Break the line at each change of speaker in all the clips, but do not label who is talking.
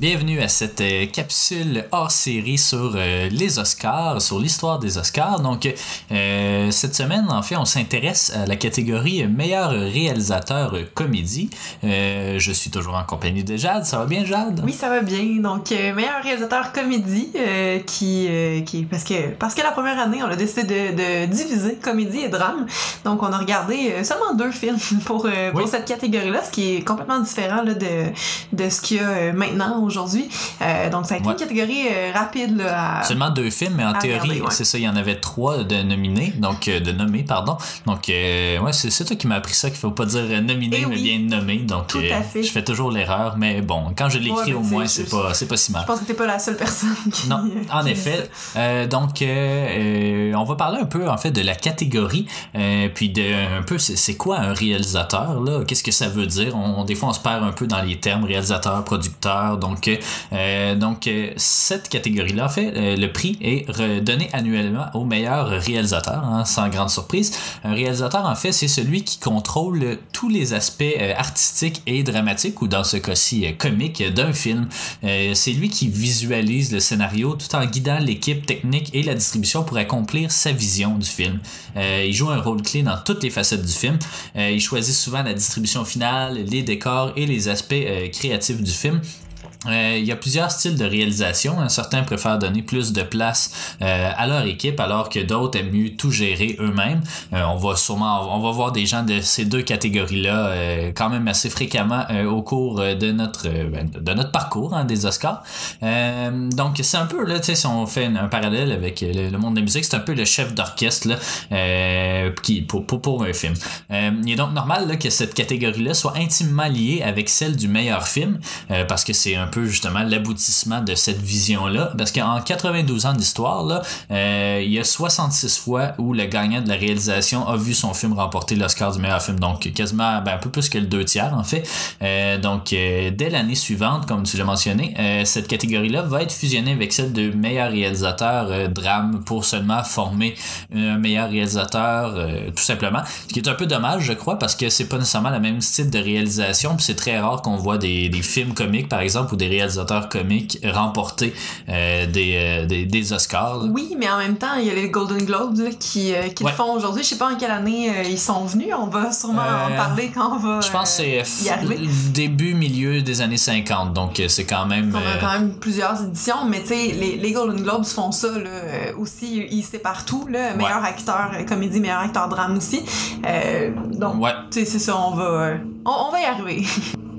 Bienvenue à cette euh, capsule hors série sur euh, les Oscars, sur l'histoire des Oscars. Donc, euh, cette semaine, en fait, on s'intéresse à la catégorie meilleur réalisateur comédie. je suis toujours en compagnie de Jade. Ça va bien, Jade?
Oui, ça va bien. Donc, meilleur réalisateur comédie, qui, qui parce que parce que la première année, on a décidé de, de, diviser comédie et drame. Donc, on a regardé seulement deux films pour, pour cette catégorie-là, ce qui est complètement différent là, de, de ce qu'il y a maintenant aujourd'hui. Euh, donc, ça a été une catégorie euh, rapide. Là,
Seulement deux films, mais en théorie, c'est ça, il y en avait trois de nominés, donc euh, de nommés, pardon. Donc, ouais, c'est toi qui m'as appris ça, qu'il faut pas dire nominé, eh mais bien nommé. Donc, je fais toujours l'erreur, mais bon, quand je l'écris, au moins, c'est pas, pas si mal.
Je pense que t'es pas la seule personne qui.
Non, en effet. donc, on va parler un peu, en fait, de la catégorie, puis de un peu, c'est quoi un réalisateur, là? Qu'est-ce que ça veut dire? On, des fois, on se perd un peu dans les termes réalisateur, producteur, donc donc, euh, donc euh, cette catégorie-là, en fait, euh, le prix est redonné annuellement au meilleur réalisateur, hein, sans grande surprise. Un réalisateur, en fait, c'est celui qui contrôle tous les aspects artistiques et dramatiques, ou dans ce cas-ci, comiques, d'un film. c'est lui qui visualise le scénario tout en guidant l'équipe technique et la distribution pour accomplir sa vision du film. il joue un rôle clé dans toutes les facettes du film. il choisit souvent la distribution finale, les décors et les aspects créatifs du film. Euh, il y a plusieurs styles de réalisation. Hein. Certains préfèrent donner plus de place euh, à leur équipe, alors que d'autres aiment mieux tout gérer eux-mêmes. Euh, on va sûrement, on va voir des gens de ces deux catégories-là quand même assez fréquemment au cours de notre, ben, de notre parcours hein, des Oscars. donc c'est un peu là, si on fait un, parallèle avec le, monde de la musique, c'est un peu le chef d'orchestre qui pour, pour, un film. il est donc normal que cette catégorie-là soit intimement liée avec celle du meilleur film, parce que c'est un peu justement l'aboutissement de cette vision-là. Parce qu'en 92 ans d'histoire, euh, il y a 66 fois où le gagnant de la réalisation a vu son film remporter l'Oscar du meilleur film. Donc quasiment ben, un peu plus que le deux tiers en fait. Euh, donc euh, dès l'année suivante, comme tu l'as mentionné, cette catégorie-là va être fusionnée avec celle de meilleur réalisateur drame pour seulement former un meilleur réalisateur tout simplement. Ce qui est un peu dommage, je crois, parce que c'est pas nécessairement le même style de réalisation. C'est très rare qu'on voit des, des films comiques, par exemple, ou des réalisateurs comiques remporter euh, euh, des, des, Oscars.
Oui, mais en même temps, il y a les Golden Globes qui, euh, qui le font aujourd'hui. Je sais pas en quelle année ils sont venus. On va sûrement en parler quand on va.
Je pense que c'est début, milieu des années 50. Donc c'est quand même.
On a quand même plusieurs éditions, mais tu sais, les, les, Golden Globes font ça là, aussi. Ils séparent tout. Là, meilleur acteur comédie, meilleur acteur drame aussi. donc, tu sais, c'est ça. On va, on va y arriver.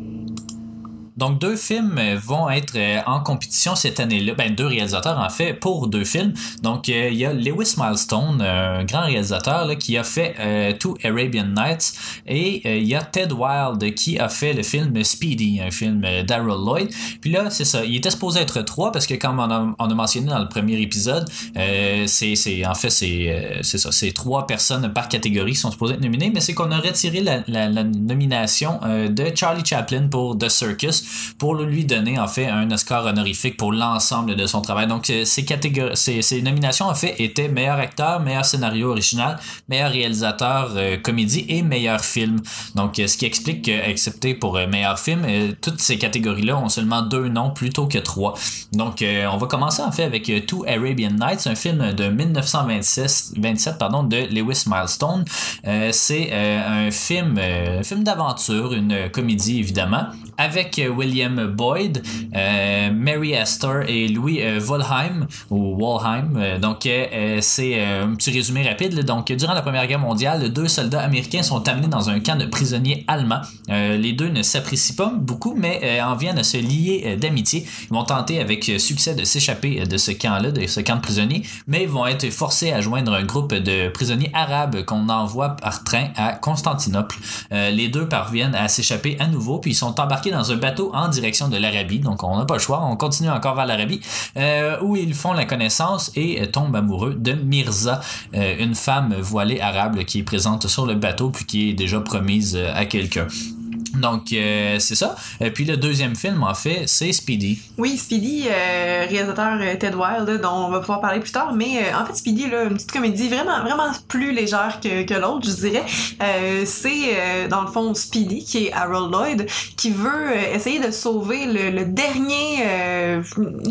Donc, deux films vont être euh, en compétition cette année-là. Ben, deux réalisateurs, en fait, pour deux films. Donc, euh, il y a Lewis Milestone, un grand réalisateur qui a fait euh, Two Arabian Nights. Et il y a Ted Wilde qui a fait le film Speedy, un film d'Harold Lloyd. Puis là, c'est ça. Il était supposé être trois parce que, comme on a, on a mentionné dans le premier épisode, c'est, en fait, c'est, ça. C'est trois personnes par catégorie qui sont supposées être nominées. Mais c'est qu'on a retiré la nomination de Charlie Chaplin pour The Circus pour lui donner en fait un Oscar honorifique pour l'ensemble de son travail. Donc euh, ces, catégories, ces, nominations en fait étaient meilleur acteur, meilleur scénario original, meilleur réalisateur euh, comédie et meilleur film. Donc euh, ce qui explique que, pour meilleur film, toutes ces catégories-là ont seulement deux noms plutôt que trois. Donc on va commencer en fait avec Two Arabian Nights, un film de 1927 pardon, de Lewis Milestone. C'est un film, film d'aventure, une comédie évidemment, avec William Boyd, euh, Mary Astor et Louis euh, Volheim. Euh, donc c'est un petit résumé rapide. Donc durant la Première Guerre mondiale, deux soldats américains sont amenés dans un camp de prisonniers allemands. les deux ne s'apprécient pas beaucoup, mais en viennent à se lier d'amitié. Ils vont tenter avec succès de s'échapper de ce camp-là, de ce camp de prisonniers, mais ils vont être forcés à joindre un groupe de prisonniers arabes qu'on envoie par train à Constantinople. les deux parviennent à s'échapper à nouveau, puis ils sont embarqués dans un bateau en direction de l'Arabie. Donc, on n'a pas le choix. On continue encore vers l'Arabie, euh, où ils font la connaissance et tombent amoureux de Mirza, euh, une femme voilée arabe qui est présente sur le bateau puis qui est déjà promise euh, à quelqu'un. Donc, euh, c'est ça. Et puis le deuxième film, en fait, c'est Speedy.
Oui, Speedy, euh, réalisateur euh, Ted Wilde, dont on va pouvoir parler plus tard. Mais euh, en fait, Speedy, là, une petite comédie vraiment, vraiment plus légère que, que l'autre, je dirais. Euh, c'est, euh, dans le fond, Speedy, qui est Harold Lloyd, qui veut euh, essayer de sauver le, le dernier... euh,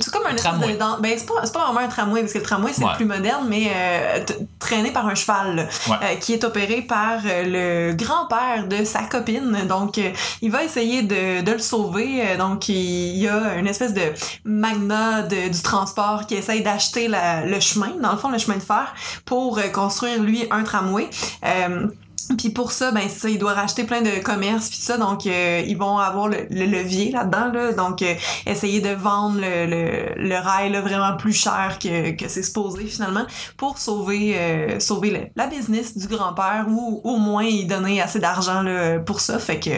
c'est comme un
Tramway.
de... dans- ben, c'est pas, c'est pas vraiment un tramway, parce que le tramway, c'est
Ouais.
plus moderne, mais euh, traîné par un cheval, là,
Ouais.
euh, qui est opéré par euh, le grand-père de sa copine. Donc, euh, il va essayer de, le sauver. Euh, Donc, il, y a une espèce de magna du transport qui essaye d'acheter le chemin, dans le fond, le chemin de fer, pour euh, construire, lui, un tramway. Euh, puis pour ça, ben c'est ça, il doit racheter plein de commerces puis ça, donc euh, ils vont avoir le, le levier là-dedans, là, donc euh, essayer de vendre le, le, le rail là, vraiment plus cher que, que c'est supposé finalement pour sauver euh, sauver le- la business du grand-père ou au moins y donner assez d'argent là, pour ça. Fait que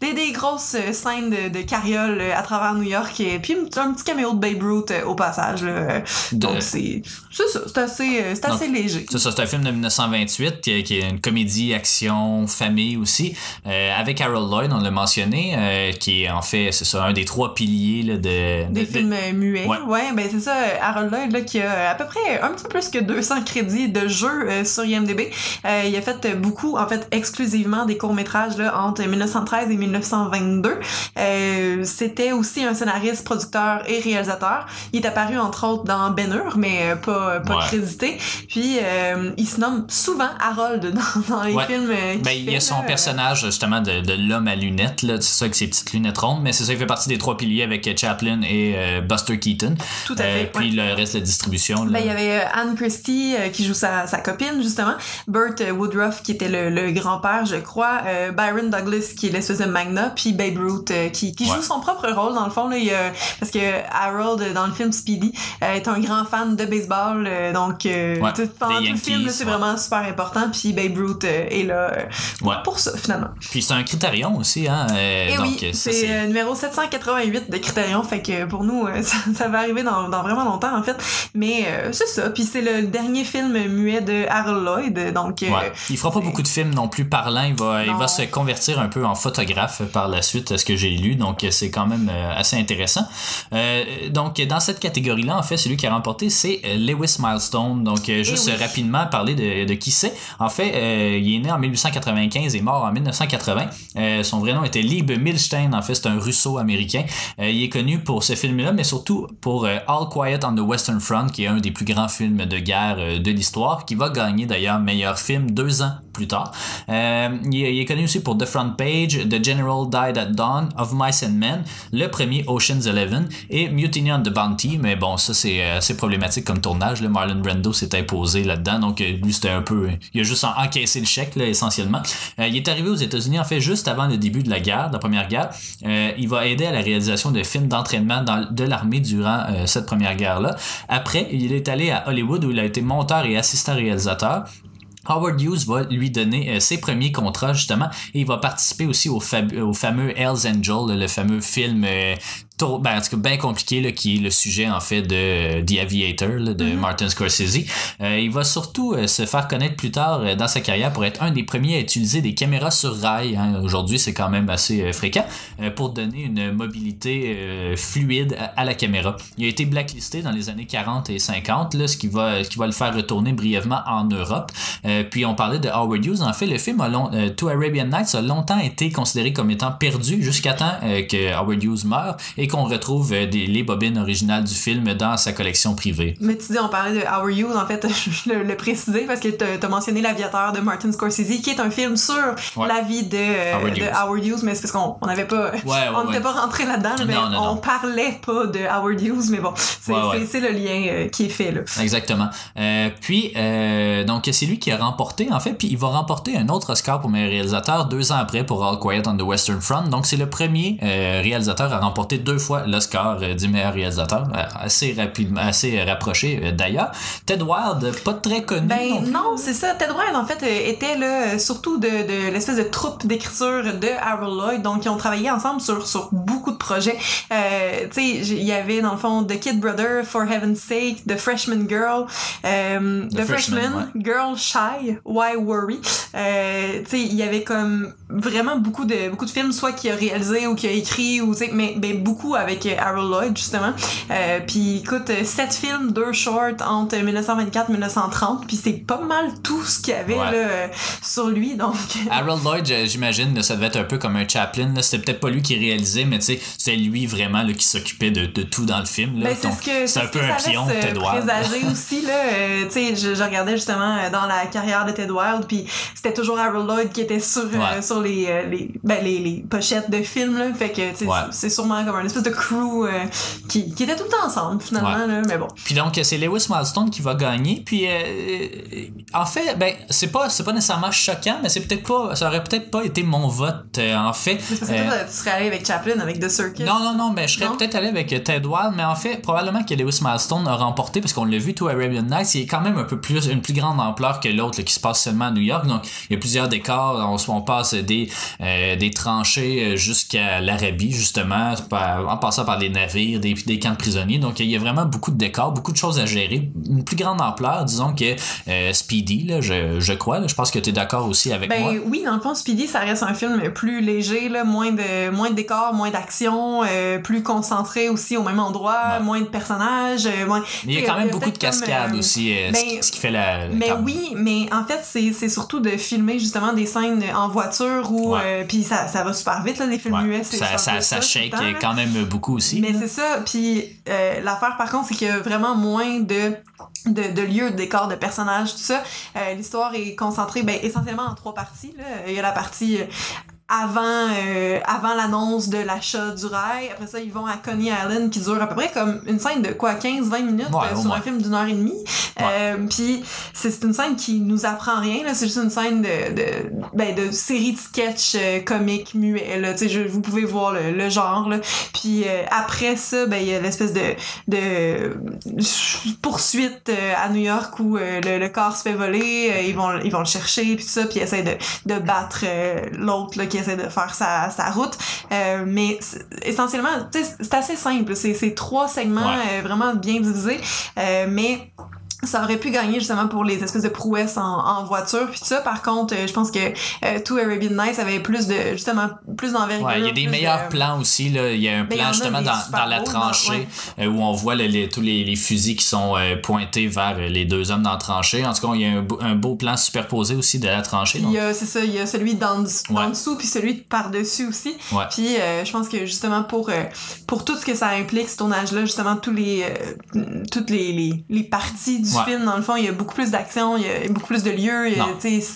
des, des grosses scènes de, de carriole à travers New York et puis un, petit- un petit caméo de Babe Ruth euh, au passage. Là.
De-
Donc c'est c'est ça, c'est assez, euh, c'est
Donc,
assez léger.
C'est ça, c'est un film de 1928 qui, est- qui est une comédie, action, famille aussi, euh, avec Harold Lloyd, on l'a mentionné, euh, qui est en fait, c'est ça, un des trois piliers là, de,
Des
de-
films euh, muets.
Ouais.
Ouais, ben c'est ça. Harold Lloyd, là, qui a à peu près un petit peu plus que 200 crédits de jeu euh, sur IMDb. Euh, il a fait beaucoup, en fait, exclusivement des courts-métrages là, entre 1913 et 1922. Euh, C'était aussi un scénariste, producteur et réalisateur. Il est apparu, entre autres, dans Ben Hur, mais pas, pas
Ouais.
crédité. Puis, euh, il se nomme souvent Harold dans, dans les
Ouais.
films euh,
Ben, il y a son
là.
personnage justement de, de l'homme à lunettes, là, c'est ça avec ses petites lunettes rondes, mais c'est ça, il fait partie des trois piliers avec Chaplin et euh, Buster Keaton.
Tout à
Euh,
fait.
puis
ouais.
le reste de la distribution. là.
Ben, il y avait euh, Anne Christie euh, qui joue sa, sa copine, justement. Burt euh, Woodruff qui était le, le grand-père, je crois. Euh, Byron Douglas qui est l'espèce de magna. Puis Babe Ruth euh, qui, qui
Ouais.
joue son propre rôle, dans le fond. Là, il parce que Harold, euh, dans le film Speedy, euh, est un grand fan de baseball. euh, donc, euh,
Ouais,
tout, pendant tout le film, c'est vraiment super important. Puis Babe Ruth euh, est là euh,
Ouais.
pour ça, finalement.
Puis c'est un critérion aussi, hein. euh,
Et
donc,
oui,
ça,
c'est euh, numéro 788 de Critérion, fait que pour nous, euh, ça, ça va arriver dans, dans vraiment longtemps en fait. Mais euh, c'est ça, puis c'est le dernier film muet de Harold Lloyd, donc... euh,
Ouais. Il fera pas beaucoup de films non plus parlants. Il va, il va se convertir un peu en photographe par la suite, ce que j'ai lu. Donc, c'est quand même euh, assez intéressant. Euh, donc, dans cette catégorie-là, en fait, celui qui a remporté, c'est euh, Lewis Milestone. Donc, euh, juste
Eh oui.
euh, rapidement parler de, de qui c'est. En fait, euh, il est né en 1895 et mort en 1980. Euh, son vrai nom était Lieb Milstein. En fait, c'est un russo-américain. Euh, il est connu pour ce film-là, mais surtout pour euh, All Quiet on the Western Front, qui est un des plus grands films de guerre de l'histoire, qui va gagner d'ailleurs meilleur film deux ans plus tard. Euh, il, est, connu aussi pour The Front Page, The General Died at Dawn, Of Mice and Men, le premier Ocean's Eleven et Mutiny on the Bounty. Mais bon, ça c'est euh, problématique comme tournage. Là. Marlon Brando s'est imposé là-dedans, donc euh, lui c'était un peu, il a juste en- encaissé le chèque là, essentiellement. Euh, il est arrivé aux États-Unis en fait juste avant le début de la guerre, de la première guerre. Il va aider à la réalisation de films d'entraînement de l'armée durant cette première guerre-là. Après, il est allé à Hollywood où il a été monteur et assistant réalisateur. Howard Hughes va lui donner euh, ses premiers contrats justement et il va participer aussi au, au fameux Hell's Angel, le fameux film euh, trop- ben, en tout cas, bien compliqué là, qui est le sujet en fait de euh, The Aviator là, de Martin Scorsese. Euh, il va surtout euh, se faire connaître plus tard euh, dans sa carrière pour être un des premiers à utiliser des caméras sur rail. hein. Aujourd'hui, c'est quand même assez fréquent pour donner une mobilité fluide à, à la caméra. Il a été blacklisté dans les années 40 et 50, là, ce qui va, ce qui va le faire retourner brièvement en Europe. Puis on parlait de Howard Hughes. En fait, le film a long, To Arabian Nights a longtemps été considéré comme étant perdu jusqu'à temps que Howard Hughes meure et qu'on retrouve euh, des, les bobines originales du film dans sa collection privée.
Mais tu dis, on parlait de Howard Hughes, en fait, je le, le préciser parce que t'as as mentionné L'Aviateur de Martin Scorsese, qui est un film sur
Ouais.
la vie de,
Howard
de
Hughes.
Howard Hughes, mais c'est parce qu'on on n'avait pas,
ouais,
on n'était pas rentré là-dedans, là, mais
Non, non,
on
non.
parlait pas de Howard Hughes, mais bon, c'est le lien euh, qui est fait là.
Exactement. Euh, puis, euh, donc, c'est lui qui a remporté, en fait, puis il va remporter un autre Oscar pour meilleur réalisateur deux ans après pour All Quiet on the Western Front. Donc, c'est le premier euh, réalisateur à remporter deux fois l'Oscar euh, du meilleur réalisateur, euh, assez rapidement, assez rapproché euh, d'ailleurs. Ted Wilde, pas très connu. non
Ben non, c'est ça. Ted Wilde, en fait, était là, surtout de, de l'espèce de troupe d'écriture de Harold Lloyd. Donc, ils ont travaillé ensemble sur, sur beaucoup de projets. Euh, tu sais, il y avait, dans le fond, The Kid Brother, For Heaven's Sake, The Freshman Girl, euh, The,
The Freshman,
Freshman, Girl Shy, Why Worry. Euh, tu sais, il y avait comme vraiment beaucoup de beaucoup de films, soit qu'il a réalisé ou qu'il a écrit, ou tu sais, mais ben, beaucoup avec euh, Harold Lloyd justement. Euh, puis écoute, euh, sept films, deux shorts entre 1924 et 1930, puis c'est pas mal tout ce qu'il y avait
Ouais.
là, euh, sur lui. Donc,
Harold Lloyd, j'imagine, ça devait être un peu comme un Chaplin. C'était peut-être pas lui qui réalisait, mais c'est lui vraiment là, qui s'occupait de, de tout dans le film.
Ben, c'est ce
un peu un pion de Ted
présager aussi là euh, tu sais je, je regardais justement dans la carrière de Ted Wild puis c'était toujours Harold Lloyd qui était sur euh, sur les, les ben les, les pochettes de films là fait que
Ouais.
c'est sûrement comme un espèce de crew euh, qui, qui était tout le temps ensemble finalement
Ouais.
là mais bon
Puis donc, c'est Lewis Milestone qui va gagner. Puis, euh, euh, en fait, ben, c'est pas, pas nécessairement choquant, mais c'est peut-être pas, ça aurait peut-être pas été mon vote, euh, en fait.
Mais c'est parce que toi, tu serais allé avec Chaplin avec The Circus
Non, non, non, mais je serais peut-être allé avec Ted Wild, mais en fait, probablement que Lewis Milestone a remporté parce qu'on l'a vu, tout Arabian Nights, il est quand même un peu plus, une plus grande ampleur que l'autre qui se passe seulement à New York. Donc, il y a plusieurs décors. On, on passe des, des tranchées jusqu'à l'Arabie, justement, en passant par des navires, des, des camps de prisonniers. Donc, il y a vraiment beaucoup de décors, beaucoup de choses à gérer. Une plus grande ampleur, disons que euh, Speedy, là, je, je crois. là. je pense que tu es d'accord aussi avec moi.
Ben oui, dans le fond, Speedy, ça reste un film plus léger, là, moins de moins de décors, moins d'action, euh, plus concentré aussi au même endroit,
Ouais.
moins de personnages, euh, moins.
Il y a quand même beaucoup de
comme,
cascades aussi,
ben,
ce, qui, fait la.
Mais oui, mais en fait, c'est surtout de filmer justement des scènes en voiture ou puis ça, ça va super vite là, les films
Ouais.
c'est
ça, ça, ça
le
shake quand même beaucoup aussi.
Mais c'est ça. Puis euh, l'affaire, par contre, c'est qu'il y a vraiment moins de, de, de lieux, de décors, de personnages, tout ça. Euh, L'histoire est concentrée ben, essentiellement en trois parties. Là. Il y a la partie euh, avant, euh, avant l'annonce de l'achat du rail. Après ça, ils vont à Coney Island qui dure à peu près comme une scène de quoi, 15-20 minutes
Ouais,
euh, sur un film d'une heure et demie. Euh, Puis c'est c'est une scène qui nous apprend rien. là. C'est juste une scène de, de, ben, de série de sketch euh, comiques muets. Là. Tu sais, je- Vous pouvez voir le, le genre. Là. Puis euh, après ça, ben il y a l'espèce de, de poursuite à New York où le, le corps se fait voler, ils vont ils vont le chercher puis ça, puis ils essaient de, de battre l'autre là qui essaie de faire sa, sa route. Euh, mais essentiellement, c'est assez simple. C'est c'est trois segments
Ouais.
euh, vraiment bien divisés, euh, mais ça aurait pu gagner justement pour les espèces de prouesses en, en voiture puis tout ça par contre euh, je pense que euh, Two Arabian Nights avait plus de justement plus d'envergure
Ouais, il y a des meilleurs
de-
plans aussi. Là. Il y a un plan justement dans, dans la tranchée
dans-
euh, où on voit le- les- tous les, les fusils qui sont euh, pointés vers les deux hommes dans la tranchée. En tout cas, il y a un, beau- un beau plan superposé aussi de la tranchée. Donc-
il y a, c'est ça, il y a celui d'en
Ouais.
dessous, puis celui de par-dessus aussi. Puis je pense que justement pour, pour tout ce que ça implique, ce tournage-là, justement, tous les, toutes les, les, les parties du
Ouais.
film, dans le fond, il y a beaucoup plus d'action, il y a beaucoup plus de lieux.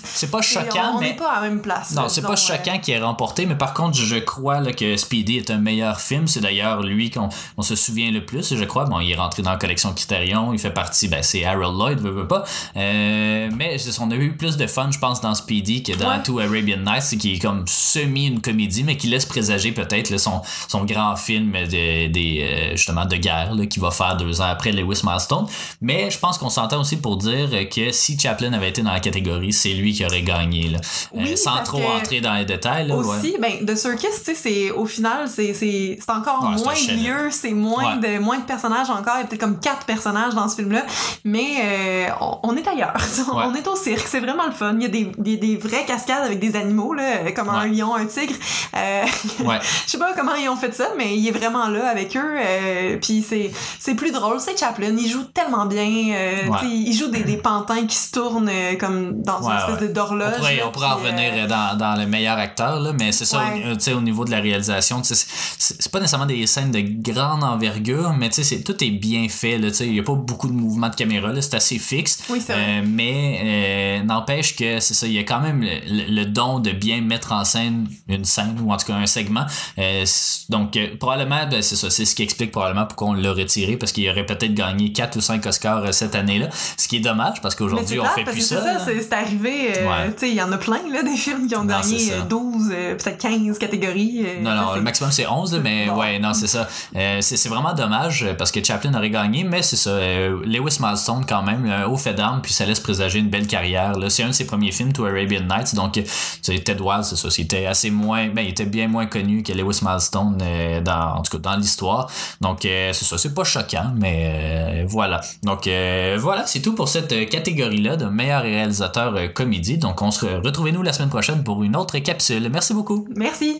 C'est pas choquant,
on
mais.
n'est pas à la même place.
Non, c'est pas choquant qu'il ait remporté, mais par contre, je crois là, que Speedy est un meilleur film. C'est d'ailleurs lui qu'on on se souvient le plus, je crois. Bon, il est rentré dans la collection Criterion, il fait partie, ben, c'est Harold Lloyd, veut, veut pas. Euh, mais on a eu plus de fun, je pense, dans Speedy que dans
Ouais.
Two Arabian Nights, qui est comme semi une comédie, mais qui laisse présager peut-être son, son grand film de, des, euh, justement de guerre là, qui va faire deux ans après Lewis Milestone. Mais je pense qu'on s'entend aussi pour dire que si Chaplin avait été dans la catégorie, c'est lui qui aurait gagné. Là. Euh, sans trop entrer dans les détails. Là, ouais.
Aussi, ben, The Circus, c'est, au final, c'est, c'est, c'est encore
Ouais,
moins de lieux, c'est moins de, moins de personnages encore. Il y a peut-être comme quatre personnages dans ce film-là. Mais, euh, on, on est ailleurs.
Ouais.
On est au cirque. C'est vraiment le fun. Il y a des, des, des vraies cascades avec des animaux, là, comme un
Ouais.
lion, un tigre. Euh,
Ouais.
je sais pas comment ils ont fait ça, mais il est vraiment là avec eux. Euh, puis c'est, c'est plus drôle. C'est Chaplin. Il joue tellement bien. Euh,
Ouais.
Il joue des, des pantins qui se tournent euh, comme dans une espèce
ouais.
de d'horloge.
On pourrait,
là,
on pourrait en revenir
euh,
dans, dans le meilleur acteur, là, mais c'est ça, au, au niveau de la réalisation, c'est- pas nécessairement des scènes de grande envergure, mais c'est- tout est bien fait. Il n'y a pas beaucoup de mouvements de caméra, c'est assez fixe.
Oui.
Euh, mais n'empêche que c'est ça, il y a quand même le, don de bien mettre en scène une scène ou en tout cas un segment. Donc probablement, ben, c'est ça, c'est ce qui explique probablement pourquoi on l'a retiré parce qu'il aurait peut-être gagné 4 ou 5 Oscars cette année-là, ce qui est dommage parce qu'aujourd'hui on fait
parce
plus
que
ça.
c'est ça, arrivé, euh,
Ouais.
tu sais, il y en a plein, là, des films qui ont
Non,
gagné
c'est ça.
euh, 12, euh, peut-être 15 catégories. euh,
Non, non, le maximum c'est 11, là, mais
Bon.
ouais, non, c'est ça. C'est vraiment dommage parce que Chaplin aurait gagné, mais c'est ça. Lewis Milestone, quand même, un haut fait d'armes, puis ça laisse présager une belle carrière. C'est un de ses premiers films, To Arabian Nights, donc Ted Wild, c'est ça. C'était assez moins. Ben, il était bien moins connu que Lewis Milestone, dans, en tout cas dans l'histoire. Donc, c'est ça. C'est pas choquant, mais voilà. Donc, euh, voilà, c'est tout pour cette catégorie-là de meilleur réalisateur comédie. Donc, on se retrouvez-nous la semaine prochaine pour une autre capsule. Merci beaucoup.
Merci.